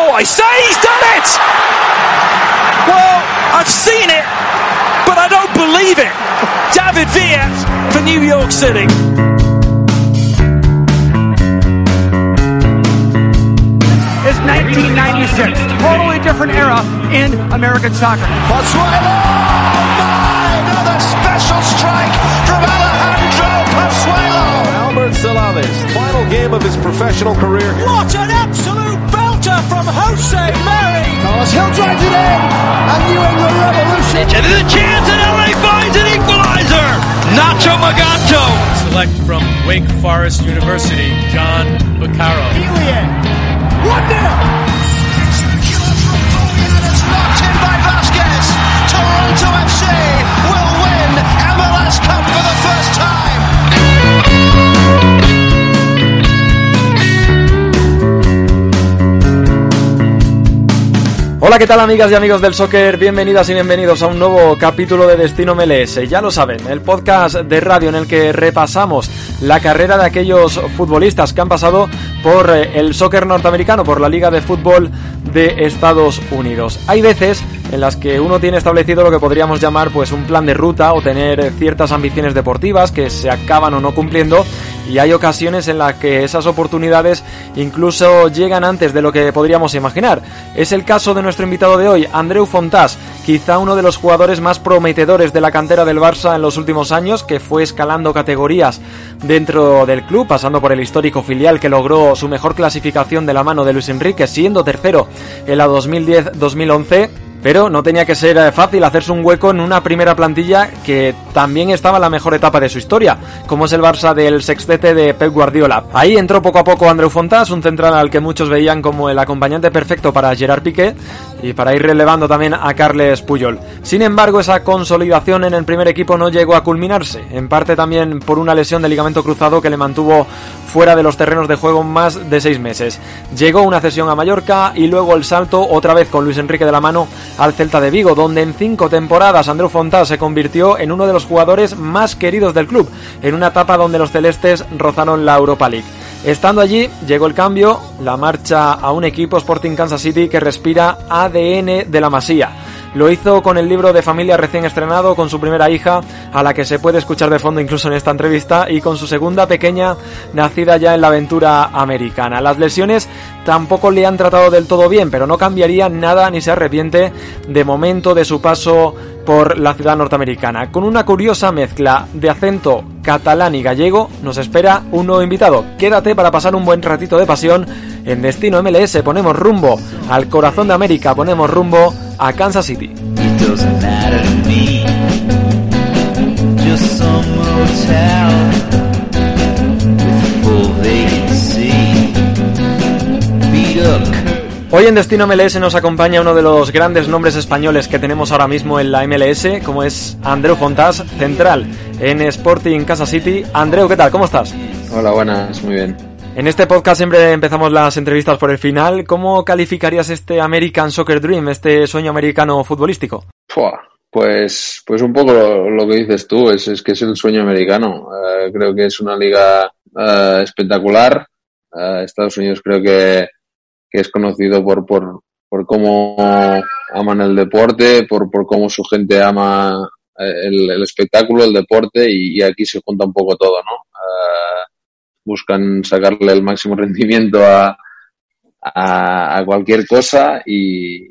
Oh, I say he's done it! Well, I've seen it, but I don't believe it. David Villa for New York City. It's 1996, totally different era in American soccer. Pozuelo! Oh, my, another special strike from Alejandro Pozuelo! Albert Salaves, final game of his professional career. What an absolute header from Jose Mary, Carlos Hill drives it in, and New England Revolution. And the chance, and LA finds an equaliser. Nacho Maganto. Select from Wake Forest University, John Beccaro. Elian, 1 0. Hola, ¿qué tal amigas y amigos del soccer? Bienvenidas y bienvenidos a un nuevo capítulo de Destino MLS. Ya lo saben, el podcast de radio en el que repasamos la carrera de aquellos futbolistas que han pasado por eh, el soccer norteamericano, por la Liga de Fútbol de Estados Unidos. Hay veces en las que uno tiene establecido lo que podríamos llamar pues un plan de ruta o tener ciertas ambiciones deportivas que se acaban o no cumpliendo y hay ocasiones en las que esas oportunidades incluso llegan antes de lo que podríamos imaginar. Es el caso de nuestro invitado de hoy, Andreu Fontás, quizá uno de los jugadores más prometedores de la cantera del Barça en los últimos años, que fue escalando categorías dentro del club, pasando por el histórico filial que logró su mejor clasificación de la mano de Luis Enrique, siendo tercero en la 2010-2011 pero no tenía que ser eh, fácil hacerse un hueco en una primera plantilla que también estaba en la mejor etapa de su historia, como es el Barça del sextete de Pep Guardiola. Ahí entró poco a poco Andreu Fontás, un central al que muchos veían como el acompañante perfecto para Gerard Piqué y para ir relevando también a Carles Puyol. Sin embargo, esa consolidación en el primer equipo no llegó a culminarse, en parte también por una lesión de ligamento cruzado que le mantuvo fuera de los terrenos de juego más de seis meses. Llegó una cesión a Mallorca y luego el salto otra vez con Luis Enrique de la mano al Celta de Vigo, donde en cinco temporadas Andreu Fontás se convirtió en uno de los jugadores más queridos del club, en una etapa donde los celestes rozaron la Europa League. Estando allí, llegó el cambio, la marcha a un equipo Sporting Kansas City que respira ADN de la Masía. Lo hizo con el libro de familia recién estrenado, con su primera hija, a la que se puede escuchar de fondo incluso en esta entrevista, y con su segunda pequeña, nacida ya en la aventura americana. Las lesiones tampoco le han tratado del todo bien, pero no cambiaría nada ni se arrepiente de momento de su paso por la ciudad norteamericana. Con una curiosa mezcla de acento catalán y gallego, nos espera un nuevo invitado. Quédate para pasar un buen ratito de pasión. En Destino MLS ponemos rumbo al corazón de América, ponemos rumbo a Kansas City. Hoy en Destino MLS nos acompaña uno de los grandes nombres españoles que tenemos ahora mismo en la MLS, como es Andreu Fontás, central en Sporting Kansas City. Andreu, ¿qué tal? ¿Cómo estás? Hola, buenas, muy bien. En este podcast siempre empezamos las entrevistas por el final. ¿Cómo calificarías este American Soccer Dream, este sueño americano futbolístico? Pues, pues un poco lo, que dices tú, es, es que es el sueño americano. Eh, creo que es una liga eh, espectacular. Eh, Estados Unidos creo que, es conocido por, por, por cómo aman el deporte, por, por cómo su gente ama el, espectáculo, el deporte y aquí se junta un poco todo, ¿no? Buscan sacarle el máximo rendimiento a, a, cualquier cosa y,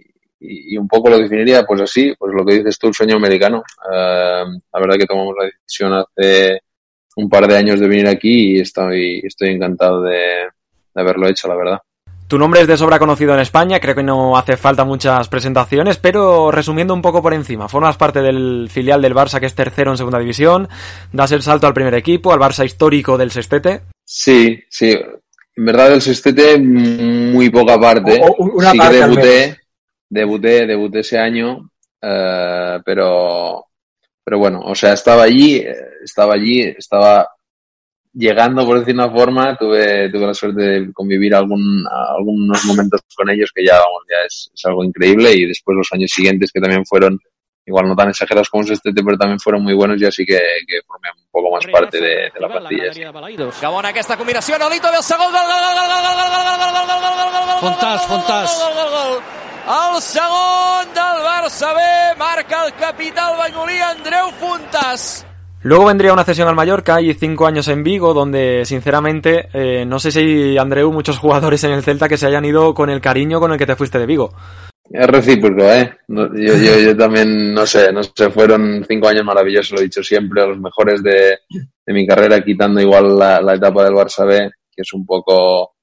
un poco lo definiría pues así, pues lo que dices tú, el sueño americano. Eh, la verdad que tomamos la decisión hace un par de años de venir aquí y estoy, estoy encantado de, de haberlo hecho, la verdad. Tu nombre es de sobra conocido en España, creo que no hace falta muchas presentaciones, pero resumiendo un poco por encima, formas parte del filial del Barça que es tercero en segunda división, das el salto al primer equipo, al Barça histórico del Sextete. Sí, sí. En verdad el Sextete muy poca parte. O- o una sí parte que debuté, debuté, debuté ese año, eh, pero, pero bueno, o sea, estaba allí, eh, estaba allí, estaba llegando, por decir una forma, tuve, tuve la suerte de convivir algún, algunos momentos con ellos que ya, vamos, ya es, es algo increíble y después los años siguientes que también fueron igual no tan exagerados como este, pero también fueron muy buenos y así que, que formé un poco más parte de, de la plantilla. sí. Gabon aquesta combinació, Nolito ve el segon gol, gol, gol, gol, gol, gol, gol, gol, gol, gol, gol, gol, gol, Fontàs, gol, gol, Fontàs. gol, gol, gol, gol. El segon del Barça B marca el capità el banyolí Andreu Fontàs. Luego vendría una cesión al Mallorca y cinco años en Vigo, donde sinceramente eh, no sé si Andreu, muchos jugadores en el Celta que se hayan ido con el cariño con el que te fuiste de Vigo. Es recíproco, ¿eh? No- Yo, yo, yo también, no sé, no sé, fueron cinco años maravillosos, lo he dicho siempre, los mejores de, mi carrera, quitando igual la, etapa del Barça B, que es un poco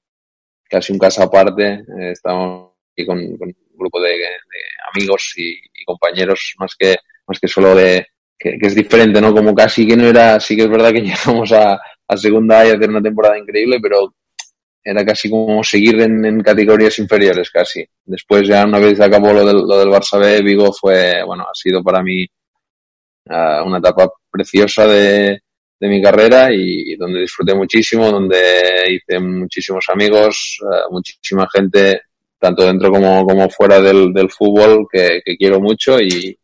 casi un caso aparte. Eh, estamos aquí con, con un grupo de, amigos y, compañeros, más que, más que solo de, que, es diferente, ¿no? Como casi que no era, sí que es verdad que llegamos a, a segunda A y hacer una temporada increíble, pero era casi como seguir en, categorías inferiores casi. Después ya una vez acabó lo del, lo del Barça B, Vigo fue, bueno, ha sido para mí ah, una etapa preciosa de, de mi carrera y, donde disfruté muchísimo, donde hice muchísimos amigos, ah, muchísima gente, tanto dentro como, como fuera del, del fútbol, que, que quiero mucho y,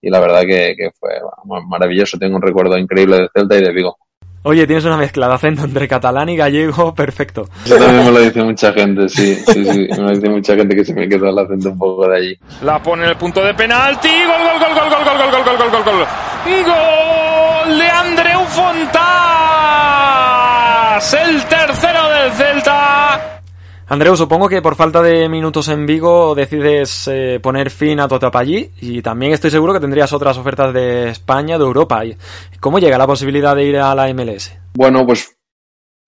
y la verdad que, que fue bueno, maravilloso. Tengo un recuerdo increíble de Celta y de Vigo. Oye, tienes una mezcla de acento entre catalán y gallego, perfecto. Eso también me lo dice mucha gente, sí, sí, sí. Me lo dice mucha gente que se me queda el acento un poco de allí. La pone en el punto de penalti. Gol, gol, gol, gol, gol, gol, gol, gol, gol, gol, gol, gol. Gol de Andreu Fontás. El tercero del Celta. Andreu, supongo que por falta de minutos en Vigo decides eh, poner fin a tu etapa allí y también estoy seguro que tendrías otras ofertas de España, de Europa. ¿Y ¿Cómo llega la posibilidad de ir a la MLS? Bueno, pues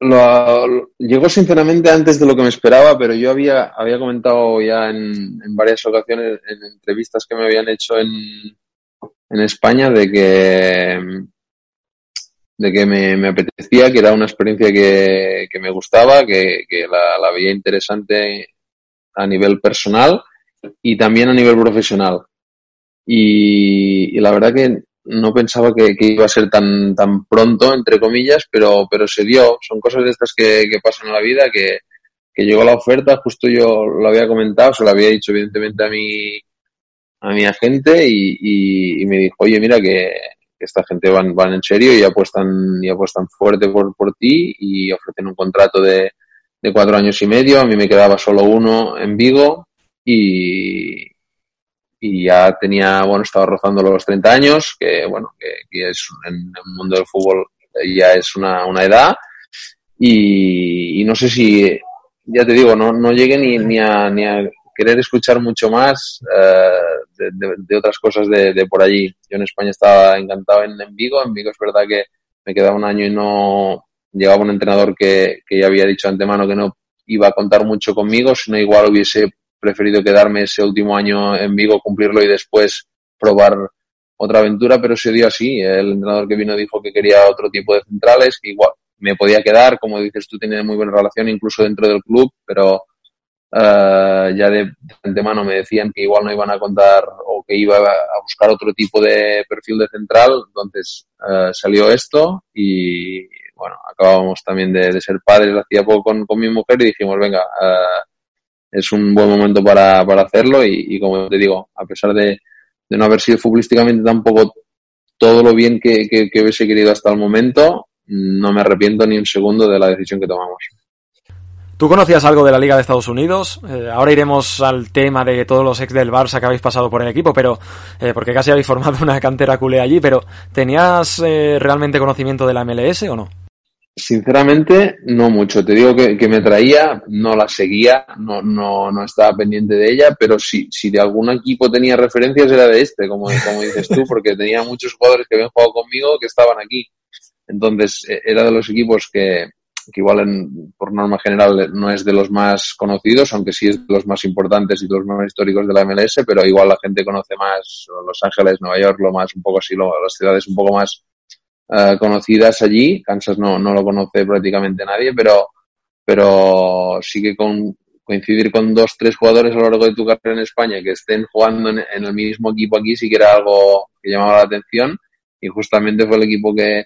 lo- llegó sinceramente antes de lo que me esperaba, pero yo había, había comentado ya en, en varias ocasiones, en entrevistas que me habían hecho en, en España, de que, de que me, me apetecía, que era una experiencia que, que me gustaba, que, que la, la veía interesante a nivel personal y también a nivel profesional. Y, y la verdad que no pensaba que, que iba a ser tan, tan pronto, entre comillas, pero, pero se dio. Son cosas de estas que, que pasan en la vida, que, que llegó la oferta, justo yo lo había comentado, se lo había dicho evidentemente a mi, a mi agente y, y, y me dijo, oye, mira que, esta gente van, van en serio y apuestan, y apuestan fuerte por, por ti y ofrecen un contrato de, de cuatro años y medio. A mí me quedaba solo uno en Vigo y, y ya tenía, bueno, estaba rozando los 30 años, que bueno, que, que es en el mundo del fútbol ya es una, una edad y, y no sé si, ya te digo, no, no llegué ni, ni, a, ni a querer escuchar mucho más eh, de, otras cosas de, de por allí. Yo en España estaba encantado en, Vigo, en Vigo es verdad que me quedaba un año y no llevaba un entrenador que, que ya había dicho antemano que no iba a contar mucho conmigo, sino igual hubiese preferido quedarme ese último año en Vigo, cumplirlo y después probar otra aventura, pero se dio así. El entrenador que vino dijo que quería otro tipo de centrales, que igual me podía quedar, como dices tú, tiene muy buena relación incluso dentro del club, pero eh, ya de, de antemano me decían que igual no iban a contar o que iba a buscar otro tipo de perfil de central, entonces eh, salió esto y bueno, acabábamos también de, ser padres hacía poco con, con mi mujer y dijimos, venga, eh, es un buen momento para, para hacerlo y, como te digo, a pesar de, no haber sido futbolísticamente tampoco todo lo bien que, que hubiese querido hasta el momento, no me arrepiento ni un segundo de la decisión que tomamos. ¿Tú conocías algo de la Liga de Estados Unidos? Eh, ahora iremos al tema de todos los ex del Barça que habéis pasado por el equipo, pero eh, porque casi habéis formado una cantera culé allí, pero ¿tenías eh, realmente conocimiento de la MLS o no? Sinceramente, no mucho. Te digo que, me traía, no la seguía, no, no, no estaba pendiente de ella, pero si, de algún equipo tenía referencias era de este, como, como dices tú, porque tenía muchos jugadores que habían jugado conmigo que estaban aquí. Entonces, eh, era de los equipos que, que igual en- por norma general no es de los más conocidos, aunque sí es de los más importantes y de los más históricos de la MLS, pero igual la gente conoce más Los Ángeles, Nueva York, lo más, un poco así, lo- las ciudades un poco más eh, conocidas allí. Kansas no, no lo conoce prácticamente nadie, pero, pero sí que con, coincidir con dos, tres jugadores a lo largo de tu carrera en España que estén jugando en, en el mismo equipo aquí sí que era algo que llamaba la atención y justamente fue el equipo que,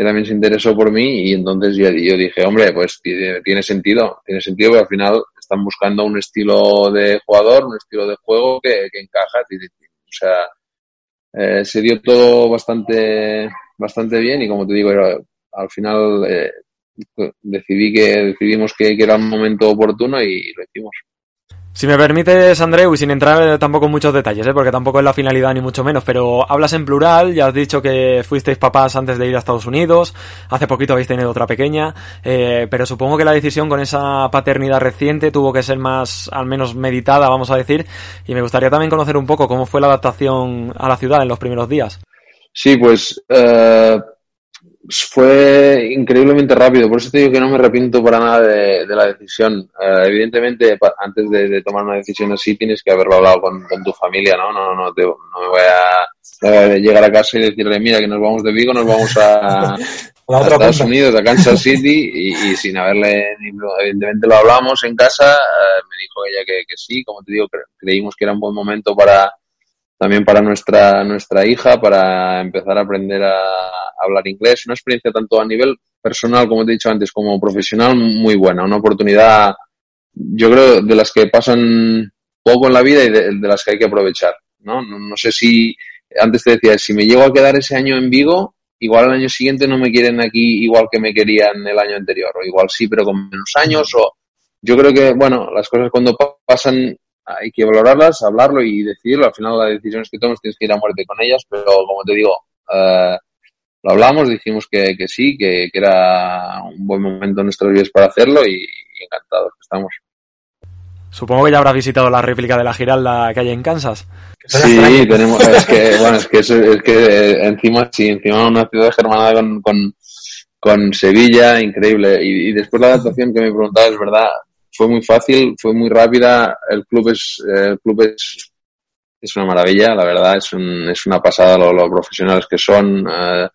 que también se interesó por mí y entonces yo, yo dije, hombre, pues tiene, sentido, tiene sentido porque al final están buscando un estilo de jugador, un estilo de juego que, que encaja. O sea, eh, se dio todo bastante, bastante bien y como te digo, al final eh, decidí que decidimos que, que era un momento oportuno y lo hicimos. Si me permites, Andreu, y sin entrar tampoco en muchos detalles, ¿eh? porque tampoco es la finalidad ni mucho menos, pero hablas en plural, ya has dicho que fuisteis papás antes de ir a Estados Unidos, hace poquito habéis tenido otra pequeña, eh, pero supongo que la decisión con esa paternidad reciente tuvo que ser más, al menos meditada, vamos a decir, y me gustaría también conocer un poco cómo fue la adaptación a la ciudad en los primeros días. Sí, pues eh, fue increíblemente rápido, por eso te digo que no me arrepiento para nada de, de la decisión. Eh, evidentemente, antes de, de tomar una decisión así, tienes que haberlo hablado con, con tu familia, ¿no? No, no, te- no me voy a, llegar a casa y decirle, mira, que nos vamos de Vigo, nos vamos a, Estados punta. Unidos, a Kansas City, y, y sin haberle, evidentemente lo hablamos en casa, eh, me dijo ella que, que sí, como te digo, cre- creímos que era un buen momento para, también para nuestra, nuestra hija, para empezar a aprender a hablar inglés. Una experiencia tanto a nivel personal, como te he dicho antes, como profesional, muy buena. Una oportunidad, yo creo, de las que pasan poco en la vida y de, las que hay que aprovechar. ¿no? No, no sé si, antes te decía, si me llego a quedar ese año en Vigo, igual al año siguiente no me quieren aquí igual que me querían el año anterior, o igual sí, pero con menos años, o yo creo que, bueno, las cosas cuando pa- pasan hay que valorarlas, hablarlo y decidirlo. Al final las decisiones que tomas tienes que ir a muerte con ellas, pero como te digo, eh, lo hablamos, dijimos que, que sí, que, que era un buen momento en nuestros días para hacerlo y, y encantados que estamos. Supongo que ya habrás visitado la réplica de la Giralda que hay en Kansas. Sí, tenemos, es que, bueno, es que, es que eh, encima, sí, encima una ciudad germanada con, con, con Sevilla, increíble. Y, y después la adaptación que me preguntabas, es verdad, fue muy fácil, fue muy rápida. El club es, eh, el club es, es una maravilla, la verdad, es, un, es una pasada lo, lo profesionales que son. eh,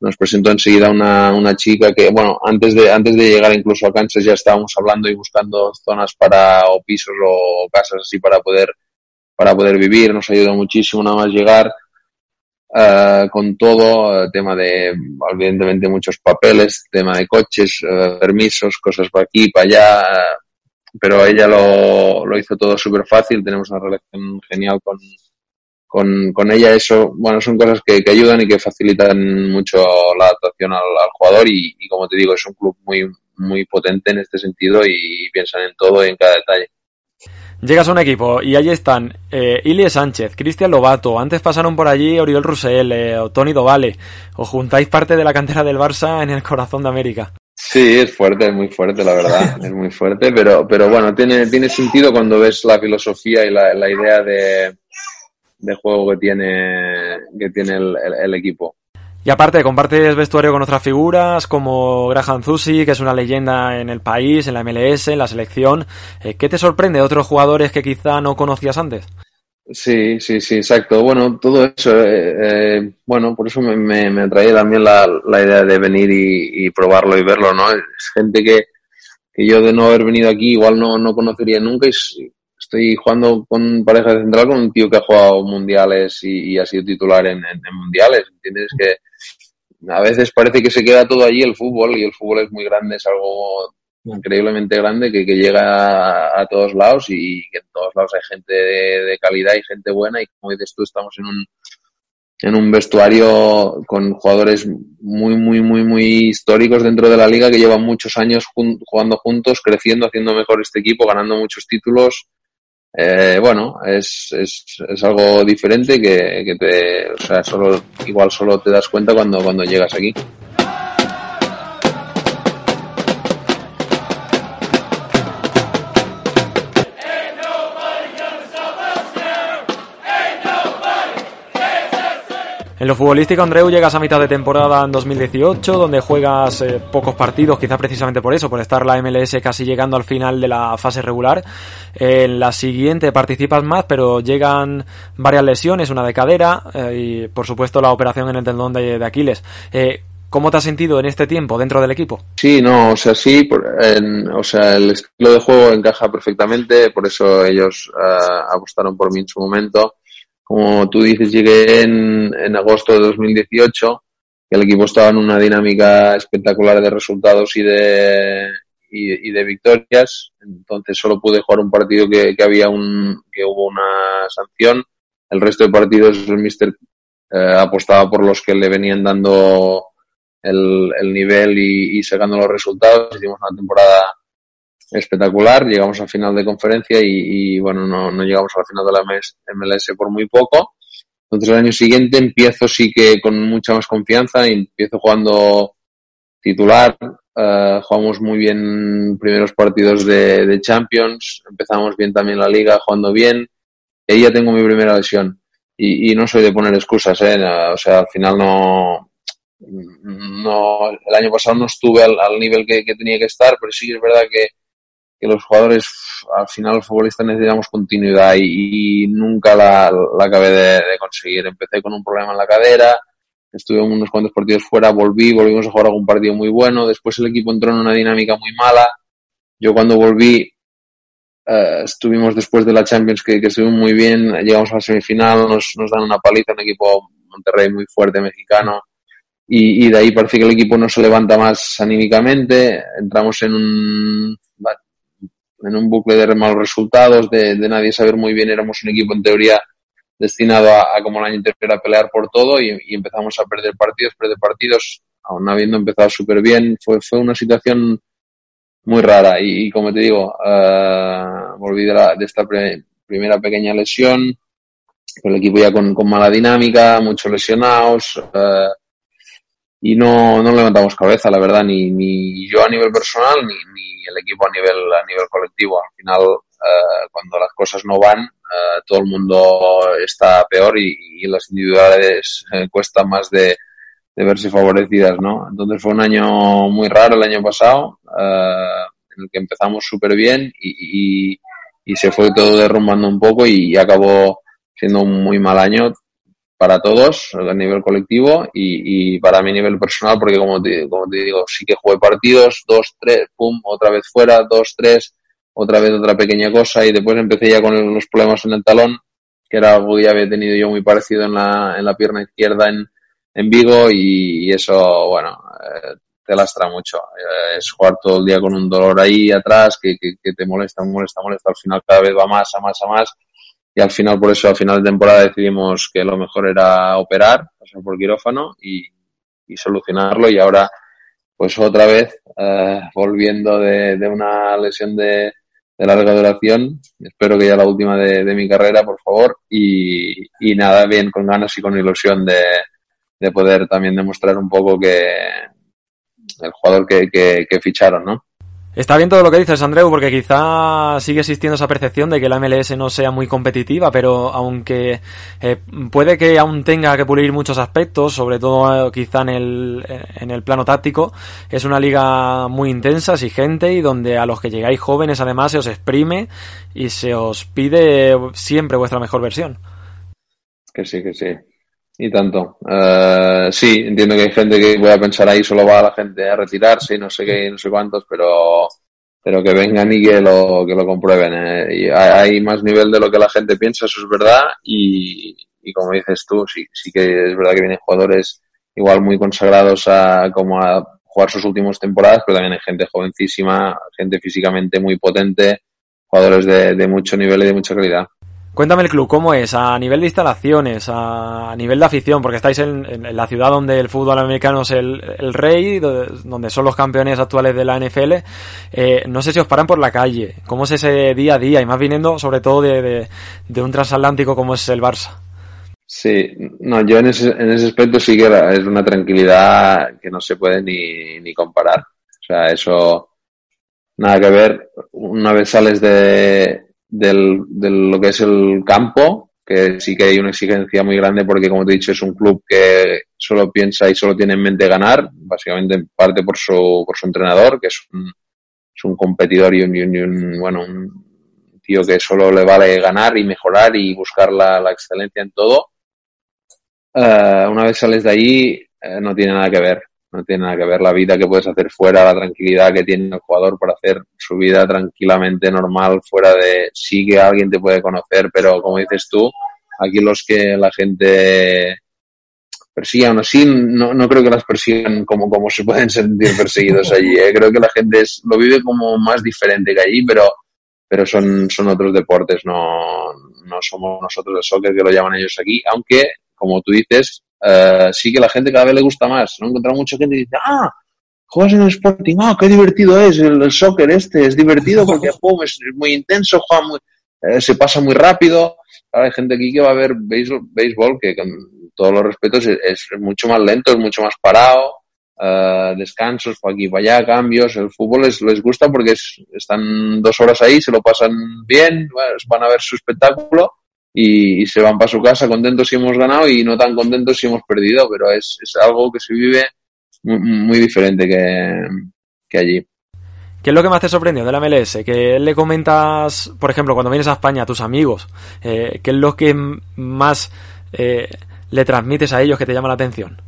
nos presentó enseguida una, una chica que, bueno, antes de, antes de llegar incluso a Kansas ya estábamos hablando y buscando zonas para, o pisos o casas así para poder, para poder vivir. Nos ayudó muchísimo nada más llegar. eh, con todo, eh, tema de, evidentemente, muchos papeles, tema de coches, eh, permisos, cosas para aquí, para allá, pero ella lo, lo hizo todo súper fácil, tenemos una relación genial con, con, con ella, eso, bueno, son cosas que, que ayudan y que facilitan mucho la adaptación al, al jugador y, y, como te digo, es un club muy, muy potente en este sentido y piensan en todo y en cada detalle. Llegas a un equipo y allí están eh, Ilie Sánchez, Cristian Lobato, antes pasaron por allí Oriol Rusell, eh, o Tony Dovale. Os juntáis parte de la cantera del Barça en el corazón de América. Sí, es fuerte, es muy fuerte, la verdad, es muy fuerte, pero, pero bueno, tiene, tiene sentido cuando ves la filosofía y la, la idea de, de juego que tiene, que tiene el, el, el equipo. Y aparte, compartes vestuario con otras figuras como Graham Zusi, que es una leyenda en el país, en la MLS, en la selección. Eh, ¿Qué te sorprende de otros jugadores que quizá no conocías antes? Sí, sí, sí, exacto. Bueno, todo eso, eh, eh, bueno, por eso me, me, me atraía también la, la idea de venir y, y, probarlo y verlo, ¿no? Es gente que, que yo de no haber venido aquí igual no, no conocería nunca y estoy jugando con pareja de central con un tío que ha jugado mundiales y, y ha sido titular en, en, en, mundiales, ¿entiendes? Que a veces parece que se queda todo allí el fútbol y el fútbol es muy grande, es algo increíblemente grande que, que llega a, a, todos lados y que en todos lados hay gente de, de, calidad y gente buena y como dices tú estamos en un en un vestuario con jugadores muy muy muy muy históricos dentro de la liga que llevan muchos años jun jugando juntos creciendo haciendo mejor este equipo ganando muchos títulos eh, bueno es, es, es algo diferente que, que te o sea solo igual solo te das cuenta cuando cuando llegas aquí En lo futbolístico, Andreu, llegas a mitad de temporada en 2018, donde juegas eh, pocos partidos, quizá precisamente por eso, por estar la MLS casi llegando al final de la fase regular. En la siguiente participas más, pero llegan varias lesiones, una de cadera eh, y, por supuesto, la operación en el tendón de, de Aquiles. Eh, ¿Cómo te has sentido en este tiempo dentro del equipo? Sí, no, o sea, sí, por, en, o sea, el estilo de juego encaja perfectamente, por eso ellos apostaron por mí en su momento como tú dices, llegué en, en agosto de 2018, que el equipo estaba en una dinámica espectacular de resultados y de, y, y de victorias. Entonces solo pude jugar un partido que, que, había un, que hubo una sanción. El resto de partidos el mister eh, apostaba por los que le venían dando el, el nivel y, y, sacando los resultados. Hicimos una temporada espectacular, llegamos al final de conferencia y, bueno, no, no, llegamos al final de la MLS por muy poco. Entonces el año siguiente empiezo sí que con mucha más confianza y empiezo jugando titular. Uh, jugamos muy bien primeros partidos de, Champions, empezamos bien también la liga, jugando bien. Y ya tengo mi primera lesión. Y, y no soy de poner excusas, ¿eh? O sea, al final no, no, el año pasado no estuve al, nivel que, tenía que estar, pero sí es verdad que, que los jugadores, al final los futbolistas necesitamos continuidad y, nunca la, la acabé de, conseguir. Empecé con un problema en la cadera, estuve unos cuantos partidos fuera, volví, volvimos a jugar algún partido muy bueno, después el equipo entró en una dinámica muy mala. Yo cuando volví, uh, estuvimos después de la Champions que, que estuvimos muy bien, llegamos a la semifinal, nos, nos dan una paliza, un equipo Monterrey muy fuerte, mexicano, y, y, de ahí parece que el equipo no se levanta más anímicamente, entramos en un, en un bucle de malos resultados, de, nadie saber muy bien, éramos un equipo en teoría destinado a, como el año anterior a pelear por todo y, empezamos a perder partidos, perder partidos, aún habiendo empezado súper bien, fue, fue una situación muy rara y, como te digo, uh, volví de, la, de esta pre, primera pequeña lesión, el equipo ya con, con mala dinámica, muchos lesionados, uh, y no, no levantamos cabeza, la verdad, ni, ni yo a nivel personal, ni, ni el equipo a nivel, a nivel colectivo. Al final, uh, cuando las cosas no van, uh, todo el mundo está peor y, y las individualidades uh, cuestan más de, de, verse favorecidas, ¿no? Entonces fue un año muy raro el año pasado, en el que empezamos súper bien y, y, y, se fue todo derrumbando un poco y, y acabó siendo un muy mal año para todos a nivel colectivo y, y, para mi nivel personal porque como te, digo sí que jugué partidos dos tres pum otra vez fuera dos tres otra vez otra pequeña cosa y después empecé ya con los problemas en el talón que era algo que ya había tenido yo muy parecido en la, en la pierna izquierda en, en Vigo y, y eso bueno eh, te lastra mucho. Eh, es jugar todo el día con un dolor ahí atrás que, que, que te molesta molesta molesta. Al final cada vez va más a más a más y al final, por eso, al final de temporada decidimos que lo mejor era operar, pasar por quirófano y, y solucionarlo y ahora, pues otra vez, uh, volviendo de, de, una lesión de, de, larga duración, espero que ya la última de, de mi carrera, por favor, y, y, nada, bien, con ganas y con ilusión de, de poder también demostrar un poco que el jugador que, que ficharon, ¿no? Está bien todo lo que dices, Andreu, porque quizá sigue existiendo esa percepción de que la MLS no sea muy competitiva, pero aunque eh, puede que aún tenga que pulir muchos aspectos, sobre todo eh, quizá en el, en el plano táctico, es una liga muy intensa, exigente y donde a los que llegáis jóvenes además se os exprime y se os pide siempre vuestra mejor versión. Que sí, que sí. Y tanto. Uh, sí, entiendo que hay gente que pueda pensar ahí solo va la gente a retirarse y no sé qué, no sé cuántos, pero, pero que vengan y que lo, que lo comprueben. Eh. Y hay más nivel de lo que la gente piensa, eso es verdad. Y, y como dices tú, sí, sí que es verdad que vienen jugadores igual muy consagrados a, como a jugar sus últimas temporadas, pero también hay gente jovencísima, gente físicamente muy potente, jugadores de, de mucho nivel y de mucha calidad. Cuéntame el club, ¿cómo es? A nivel de instalaciones, a nivel de afición, porque estáis en, la ciudad donde el fútbol americano es el, rey, donde son los campeones actuales de la NFL. Eh, no sé si os paran por la calle. ¿Cómo es ese día a día? Y más viniendo sobre todo de, de, de un transatlántico como es el Barça. Sí, no, yo en ese, en ese aspecto sí que es una tranquilidad que no se puede ni, ni comparar. O sea, eso nada que ver. Una vez sales de, del, de lo que es el campo, que sí que hay una exigencia muy grande porque, como te he dicho, es un club que solo piensa y solo tiene en mente ganar, básicamente en parte por su, por su entrenador, que es un, es un competidor y un, y y un bueno, un tío que solo le vale ganar y mejorar y buscar la, la excelencia en todo. Uh, una vez sales de ahí, uh, no tiene nada que ver no tiene nada que ver la vida que puedes hacer fuera, la tranquilidad que tiene el jugador para hacer su vida tranquilamente normal, fuera de sí que alguien te puede conocer, pero como dices tú, aquí los que la gente persigue, aún así no, no creo que las persigan como, como se pueden sentir perseguidos allí, ¿eh? creo que la gente es, lo vive como más diferente que allí, pero, pero son, son otros deportes, no, no somos nosotros el soccer que lo llaman ellos aquí, aunque como tú dices, eh, sí que la gente cada vez le gusta más. No he encontrado mucha gente que dice, ah, juegas en el Sporting, ah, qué divertido es el, soccer este, es divertido porque pum, es muy intenso, juega muy, eh, se pasa muy rápido. Ahora hay gente aquí que va a ver béisbol, béisbol que con todos los respetos es, es mucho más lento, es mucho más parado, eh, descansos, para aquí, para allá, cambios. El fútbol les, les gusta porque es- están dos horas ahí, se lo pasan bien, van a ver su espectáculo y, se van para su casa contentos si hemos ganado y no tan contentos si hemos perdido, pero es, es algo que se vive muy, diferente que, que allí. ¿Qué es lo que más te sorprendió de la MLS? ¿Qué le comentas, por ejemplo, cuando vienes a España a tus amigos? Eh, ¿Qué es lo que más eh, le transmites a ellos que te llama la atención?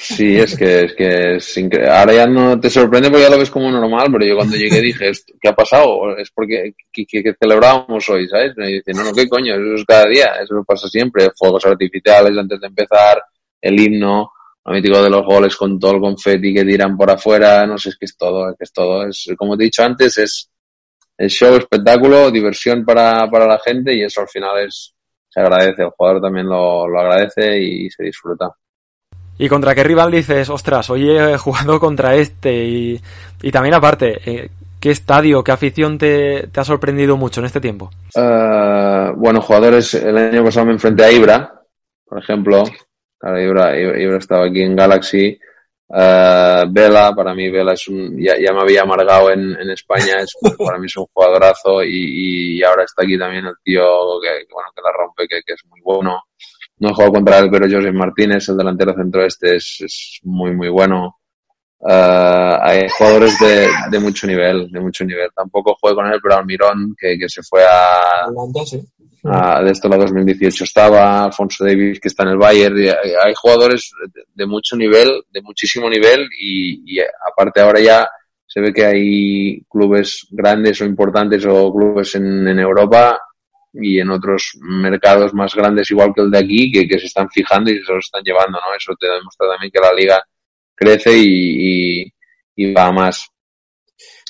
Sí, es que es que es incre- ahora ya no te sorprende porque ya lo ves como normal, pero yo cuando llegué dije, "Esto, ¿qué ha pasado? Es porque que, que- que celebrábamos hoy, ¿sabes? Y dice, no, no, ¿qué coño? Eso es cada día, eso pasa siempre, fuegos artificiales antes de empezar, el himno, lo mítico de los goles con todo el confeti que tiran por afuera, no sé, es que es todo, es que es todo, es como te he dicho antes, es, es show, espectáculo, diversión para, para la gente y eso al final es, se agradece, el jugador también lo, lo agradece y se disfruta. ¿Y contra qué rival dices, ostras, hoy he jugado contra este? Y, y también aparte, eh, ¿qué estadio, qué afición te, te ha sorprendido mucho en este tiempo? Eh, bueno, jugadores, el año pasado me enfrenté a Ibra, por ejemplo. Claro, Ibra, Ibra, estaba aquí en Galaxy. Eh, Vela, para mí Vela es un, ya, ya me había amargado en, en España, es, para mí es un jugadorazo y, y ahora está aquí también el tío que, que, bueno, que la rompe, que, que es muy bueno. No he jugado contra él, pero José Martínez, el delantero centro este, es, es muy, muy bueno. Eh, hay jugadores de, de mucho nivel, de mucho nivel. Tampoco jugué con él, pero Almirón, que, que se fue a, a- de esto la 2018 estaba, Alfonso Davis que está en el Bayern, hay, hay jugadores de, de mucho nivel, de muchísimo nivel y, y aparte ahora ya se ve que hay clubes grandes o importantes o clubes en, en Europa y en otros mercados más grandes igual que el de aquí que, que se están fijando y se los están llevando, ¿no? Eso te demuestra también que la liga crece y, y, y va más.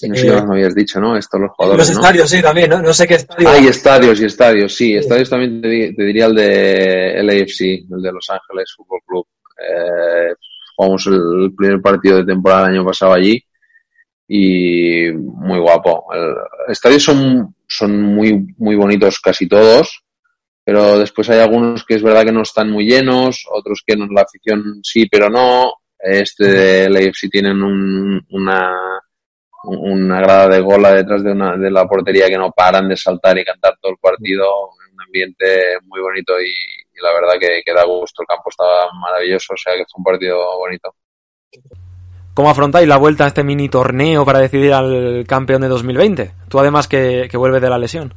No sé Eh, qué más me habías dicho, ¿no? Esto los jugadores, Los ¿no? estadios, sí, también, ¿no? No sé qué estadio. Ah, y estadios, y estadios, sí. Estadios también te, te diría el de LAFC, el de Los Ángeles Fútbol Club. Eh, jugamos el primer partido de temporada el año pasado allí y muy guapo. El, estadios son, son muy, muy bonitos casi todos, pero después hay algunos que es verdad que no están muy llenos, otros que la afición sí, pero no. Este de LAFC tienen un, una, una grada de gola detrás de, una, de la portería que no paran de saltar y cantar todo el partido, un ambiente muy bonito y, y la verdad que, que da gusto, el campo estaba maravilloso, o sea que fue un partido bonito. ¿Cómo afrontáis la vuelta a este mini torneo para decidir al campeón de 2020? Tú además que, vuelves de la lesión.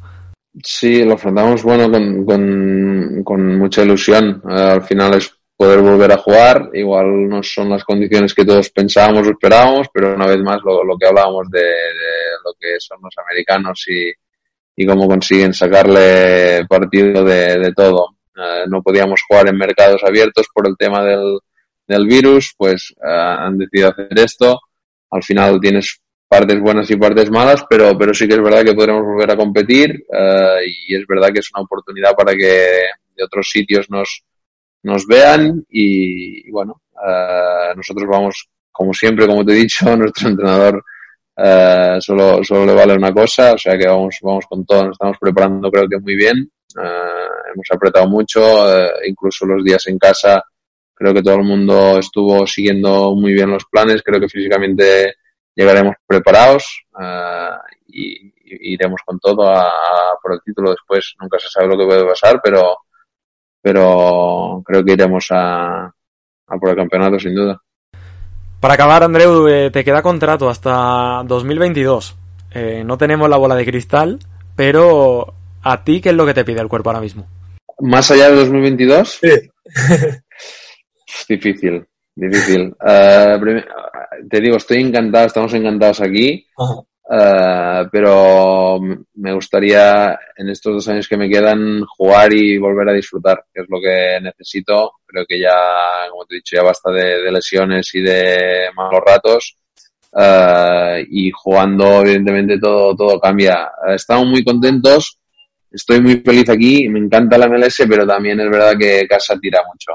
Sí, lo afrontamos bueno con, con, con mucha ilusión. Eh, al final es poder volver a jugar. Igual no son las condiciones que todos pensábamos o esperábamos, pero una vez más lo, lo que hablábamos de, de lo que son los americanos y, y cómo consiguen sacarle partido de, de todo. Eh, no podíamos jugar en mercados abiertos por el tema del, del virus, pues eh, han decidido hacer esto. Al final tienes partes buenas y partes malas, pero, pero sí que es verdad que podremos volver a competir eh, y es verdad que es una oportunidad para que de otros sitios nos, nos vean y, bueno, eh, nosotros vamos, como siempre, como te he dicho, nuestro entrenador solo, solo le vale una cosa, o sea que vamos, vamos con todo, nos estamos preparando creo que muy bien, hemos apretado mucho, incluso los días en casa creo que todo el mundo estuvo siguiendo muy bien los planes, creo que físicamente llegaremos preparados eh, y, y iremos con todo a, a por el título después, nunca se sabe lo que puede pasar, pero pero creo que iremos a, a por el campeonato sin duda. Para acabar, Andreu, eh, te queda contrato hasta 2022. Eh, no tenemos la bola de cristal, pero ¿a ti qué es lo que te pide el cuerpo ahora mismo? ¿Más allá de 2022? Sí. difícil, difícil. Eh, te digo, estoy encantado, estamos encantados aquí, eh, pero me gustaría en estos dos años que me quedan jugar y volver a disfrutar, que es lo que necesito. Creo que ya, como te he dicho, ya basta de, de lesiones y de malos ratos. Eh, y jugando, evidentemente, todo, todo cambia. Estamos muy contentos, estoy muy feliz aquí, me encanta la MLS, pero también es verdad que casa tira mucho.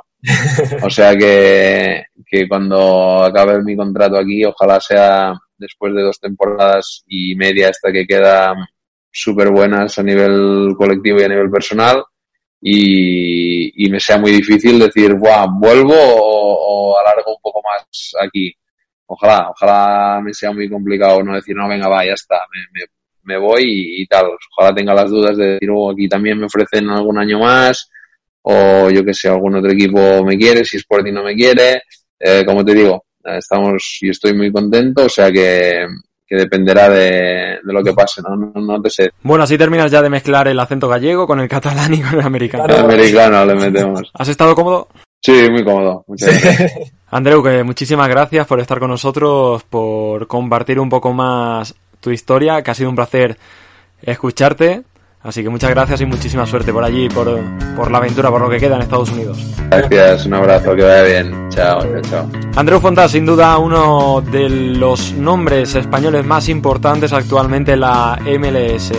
O sea que, que cuando acabe mi contrato aquí, ojalá sea después de dos temporadas y media esta que queda súper buenas a nivel colectivo y a nivel personal y, y me sea muy difícil decir, Buah, vuelvo o, alargo un poco más aquí. Ojalá, ojalá me sea muy complicado no decir, no, venga, va, ya está, me, me voy y, y, tal. Ojalá tenga las dudas de decir, oh, aquí también me ofrecen algún año más o yo que sé, algún otro equipo me quiere, si Sporting no me quiere. Eh, como te digo, estamos y estoy muy contento, o sea que, que dependerá de, de, lo que pase, ¿no? ¿no? No, te sé. Bueno, así terminas ya de mezclar el acento gallego con el catalán y con el americano. El americano le metemos. ¿Has estado cómodo? Sí, muy cómodo. Muchas gracias. Andreu, que muchísimas gracias por estar con nosotros, por compartir un poco más tu historia, que ha sido un placer escucharte. Así que muchas gracias y muchísima suerte por allí, por, por la aventura, por lo que queda en Estados Unidos. Gracias, un abrazo, que vaya bien. Chao, chao, chao. Andreu Fontás, sin duda uno de los nombres españoles más importantes actualmente en la MLS.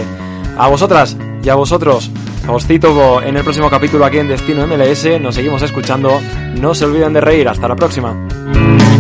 A vosotras y a vosotros, os cito en el próximo capítulo aquí en Destino MLS. Nos seguimos escuchando. No se olviden de reír. Hasta la próxima.